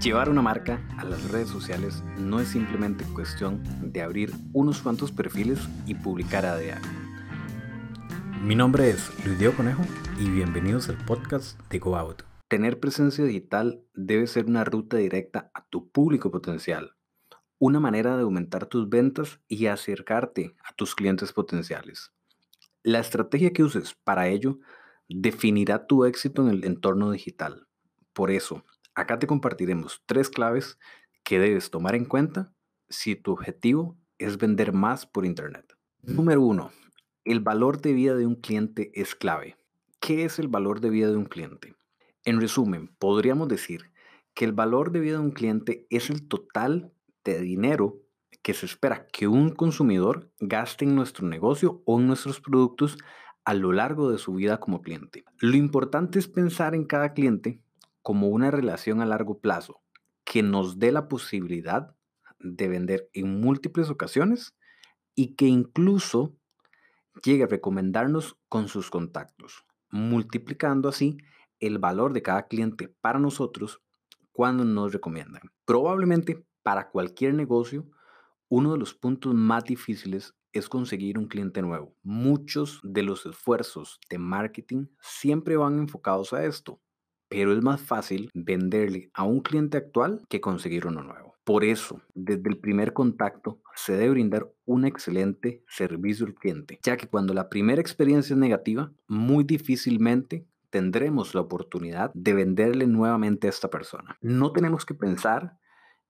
Llevar una marca a las redes sociales no es simplemente cuestión de abrir unos cuantos perfiles y publicar a diario. Mi nombre es Luis Diego Conejo y bienvenidos al podcast de GoOut. Tener presencia digital debe ser una ruta directa a tu público potencial, una manera de aumentar tus ventas y acercarte a tus clientes potenciales. La estrategia que uses para ello definirá tu éxito en el entorno digital. Por eso, Acá te compartiremos tres claves que debes tomar en cuenta si tu objetivo es vender más por Internet. Número uno, el valor de vida de un cliente es clave. ¿Qué es el valor de vida de un cliente? En resumen, podríamos decir que el valor de vida de un cliente es el total de dinero que se espera que un consumidor gaste en nuestro negocio o en nuestros productos a lo largo de su vida como cliente. Lo importante es pensar en cada cliente como una relación a largo plazo que nos dé la posibilidad de vender en múltiples ocasiones y que incluso llegue a recomendarnos con sus contactos, multiplicando así el valor de cada cliente para nosotros cuando nos recomiendan. Probablemente para cualquier negocio, uno de los puntos más difíciles es conseguir un cliente nuevo. Muchos de los esfuerzos de marketing siempre van enfocados a esto, pero es más fácil venderle a un cliente actual que conseguir uno nuevo. Por eso, desde el primer contacto se debe brindar un excelente servicio al cliente, ya que cuando la primera experiencia es negativa, muy difícilmente tendremos la oportunidad de venderle nuevamente a esta persona. No tenemos que pensar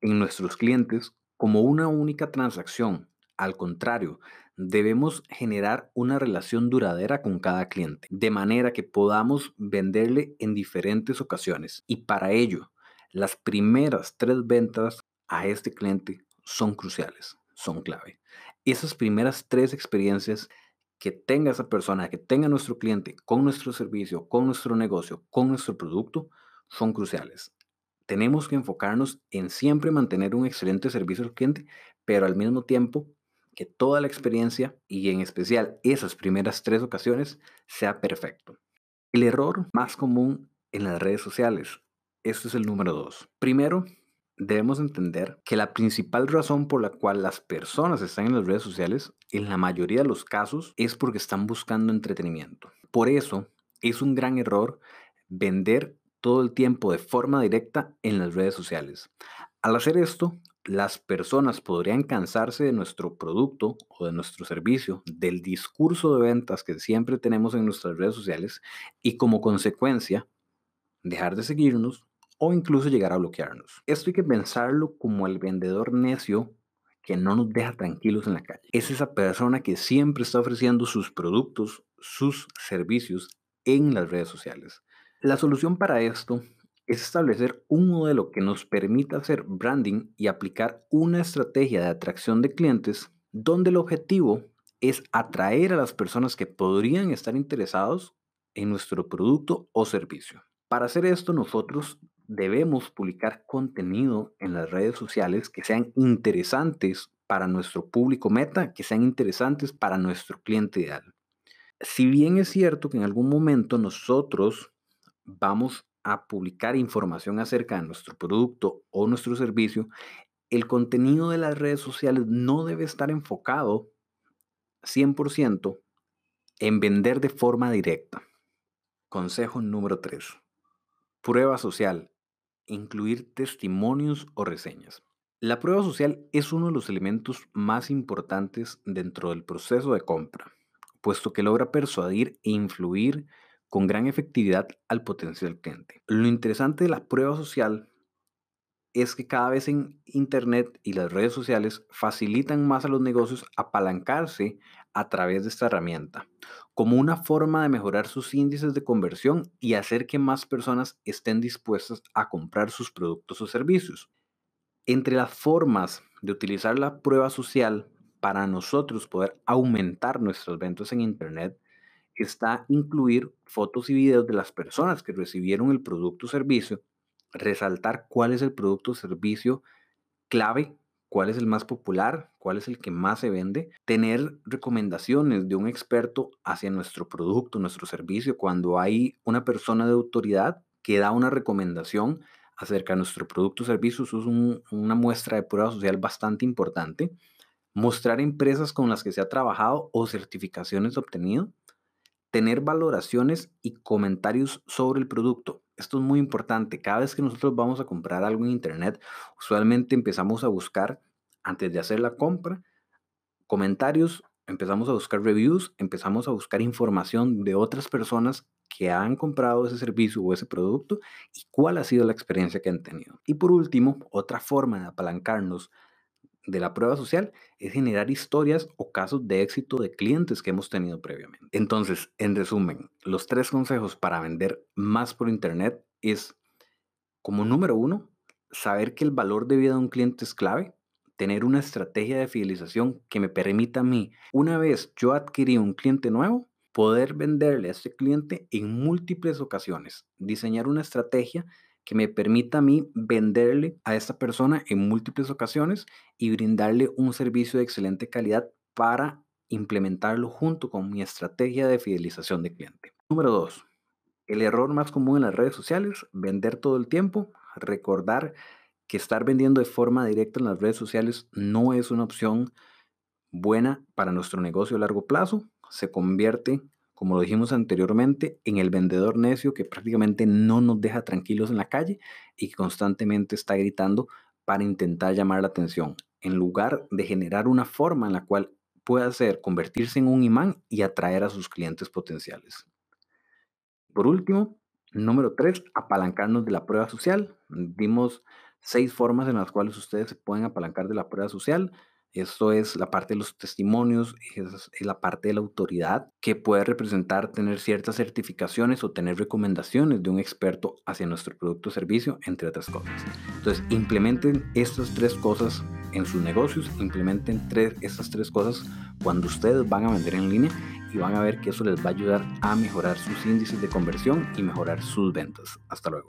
en nuestros clientes como una única transacción. Al contrario, debemos generar una relación duradera con cada cliente, de manera que podamos venderle en diferentes ocasiones. Y para ello, las primeras tres ventas a este cliente son cruciales, son clave. Esas primeras tres experiencias que tenga esa persona, que tenga nuestro cliente con nuestro servicio, con nuestro negocio, con nuestro producto, son cruciales. Tenemos que enfocarnos en siempre mantener un excelente servicio al cliente, pero al mismo tiempo que toda la experiencia y en especial esas primeras tres ocasiones sea perfecto. El error más común en las redes sociales, esto es el número dos. Primero, debemos entender que la principal razón por la cual las personas están en las redes sociales, en la mayoría de los casos, es porque están buscando entretenimiento. Por eso, es un gran error vender todo el tiempo de forma directa en las redes sociales. Al hacer esto, las personas podrían cansarse de nuestro producto o de nuestro servicio, del discurso de ventas que siempre tenemos en nuestras redes sociales y como consecuencia dejar de seguirnos o incluso llegar a bloquearnos. Esto hay que pensarlo como el vendedor necio que no nos deja tranquilos en la calle. Es esa persona que siempre está ofreciendo sus productos, sus servicios en las redes sociales. La solución para esto es establecer un modelo que nos permita hacer branding y aplicar una estrategia de atracción de clientes donde el objetivo es atraer a las personas que podrían estar interesados en nuestro producto o servicio. Para hacer esto nosotros debemos publicar contenido en las redes sociales que sean interesantes para nuestro público meta, que sean interesantes para nuestro cliente ideal. Si bien es cierto que en algún momento nosotros vamos a publicar información acerca de nuestro producto o nuestro servicio, el contenido de las redes sociales no debe estar enfocado 100% en vender de forma directa. Consejo número 3. Prueba social. Incluir testimonios o reseñas. La prueba social es uno de los elementos más importantes dentro del proceso de compra, puesto que logra persuadir e influir con gran efectividad al potencial cliente. Lo interesante de la prueba social es que cada vez en Internet y las redes sociales facilitan más a los negocios apalancarse a través de esta herramienta, como una forma de mejorar sus índices de conversión y hacer que más personas estén dispuestas a comprar sus productos o servicios. Entre las formas de utilizar la prueba social para nosotros poder aumentar nuestras ventas en Internet está incluir fotos y videos de las personas que recibieron el producto o servicio, resaltar cuál es el producto o servicio clave, cuál es el más popular, cuál es el que más se vende, tener recomendaciones de un experto hacia nuestro producto, nuestro servicio, cuando hay una persona de autoridad que da una recomendación acerca de nuestro producto o servicio es una muestra de prueba social bastante importante. Mostrar empresas con las que se ha trabajado o certificaciones obtenido. Tener valoraciones y comentarios sobre el producto. Esto es muy importante. Cada vez que nosotros vamos a comprar algo en Internet, usualmente empezamos a buscar, antes de hacer la compra, comentarios, empezamos a buscar reviews, empezamos a buscar información de otras personas que han comprado ese servicio o ese producto y cuál ha sido la experiencia que han tenido. Y por último, otra forma de apalancarnos de la prueba social es generar historias o casos de éxito de clientes que hemos tenido previamente. Entonces, en resumen, los tres consejos para vender más por Internet es, como número uno, saber que el valor de vida de un cliente es clave, tener una estrategia de fidelización que me permita a mí, una vez yo adquirí un cliente nuevo, poder venderle a este cliente en múltiples ocasiones, diseñar una estrategia que me permita a mí venderle a esta persona en múltiples ocasiones y brindarle un servicio de excelente calidad para implementarlo junto con mi estrategia de fidelización de cliente. Número dos, el error más común en las redes sociales, vender todo el tiempo, recordar que estar vendiendo de forma directa en las redes sociales no es una opción buena para nuestro negocio a largo plazo, se convierte como lo dijimos anteriormente, en el vendedor necio que prácticamente no nos deja tranquilos en la calle y que constantemente está gritando para intentar llamar la atención, en lugar de generar una forma en la cual pueda hacer convertirse en un imán y atraer a sus clientes potenciales. Por último, número tres, apalancarnos de la prueba social. Dimos seis formas en las cuales ustedes se pueden apalancar de la prueba social. Esto es la parte de los testimonios, es, la parte de la autoridad que puede representar tener ciertas certificaciones o tener recomendaciones de un experto hacia nuestro producto o servicio, entre otras cosas. Entonces, implementen estas tres cosas en sus negocios, implementen tres, estas tres cosas cuando ustedes van a vender en línea y van a ver que eso les va a ayudar a mejorar sus índices de conversión y mejorar sus ventas. Hasta luego.